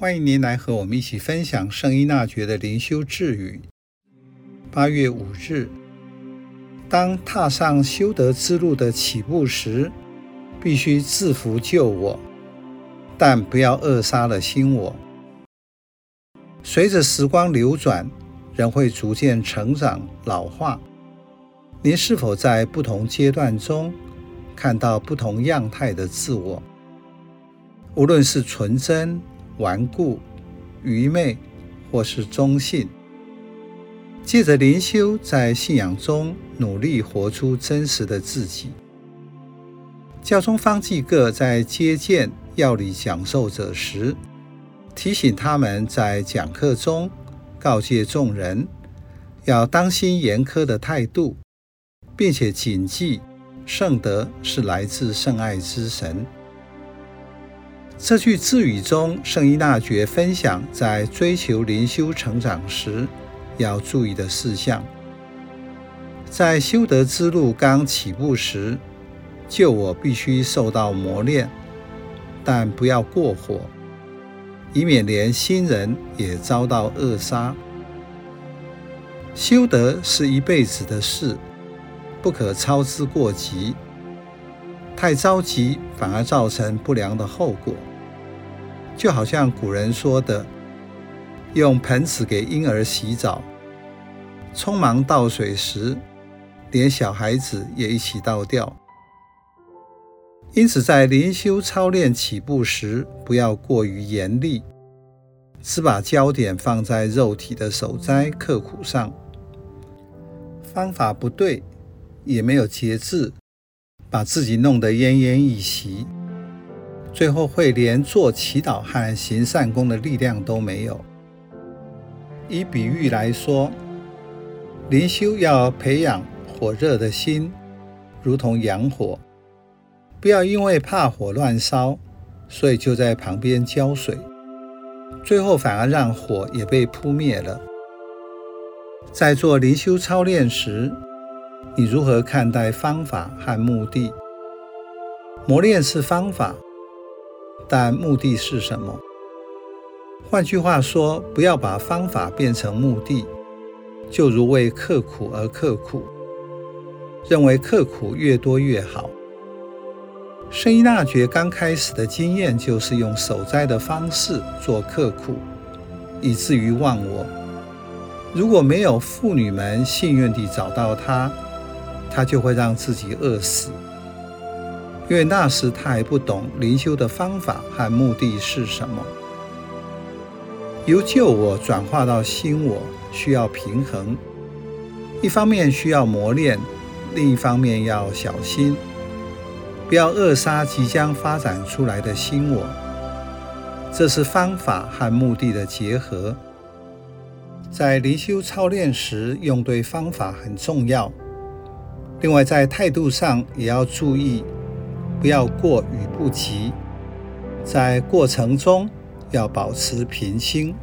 欢迎您来和我们一起分享圣依纳爵的灵修智语。八月五日，当踏上修德之路的起步时，必须制服旧我，但不要扼杀了新我。随着时光流转，人会逐渐成长老化。您是否在不同阶段中看到不同样态的自我？无论是纯真、顽固、愚昧，或是忠信，借着灵修，在信仰中努力活出真实的自己。教宗方济各在接见要理讲授者时，提醒他们在讲课中告诫众人，要当心严苛的态度，并且谨记圣德是来自圣爱之神。这句智语中，圣依纳爵分享在追求灵修成长时要注意的事项。在修德之路刚起步时，旧我必须受到磨练，但不要过火，以免连新人也遭到扼杀。修德是一辈子的事，不可操之过急，太着急反而造成不良的后果。就好像古人说的：“用盆子给婴儿洗澡，匆忙倒水时，连小孩子也一起倒掉。”因此，在灵修操练起步时，不要过于严厉，只把焦点放在肉体的守斋刻苦上。方法不对，也没有节制，把自己弄得奄奄一息。最后会连做祈祷和行善功的力量都没有。以比喻来说，灵修要培养火热的心，如同阳火，不要因为怕火乱烧，所以就在旁边浇水，最后反而让火也被扑灭了。在做灵修操练时，你如何看待方法和目的？磨练是方法。但目的是什么？换句话说，不要把方法变成目的，就如为刻苦而刻苦，认为刻苦越多越好。圣依纳爵刚开始的经验就是用守斋的方式做刻苦，以至于忘我。如果没有妇女们幸运地找到他，他就会让自己饿死。因为那时他还不懂灵修的方法和目的是什么。由旧我转化到新我需要平衡，一方面需要磨练，另一方面要小心，不要扼杀即将发展出来的新我。这是方法和目的的结合。在灵修操练时，用对方法很重要。另外，在态度上也要注意。不要过与不及，在过程中要保持平心。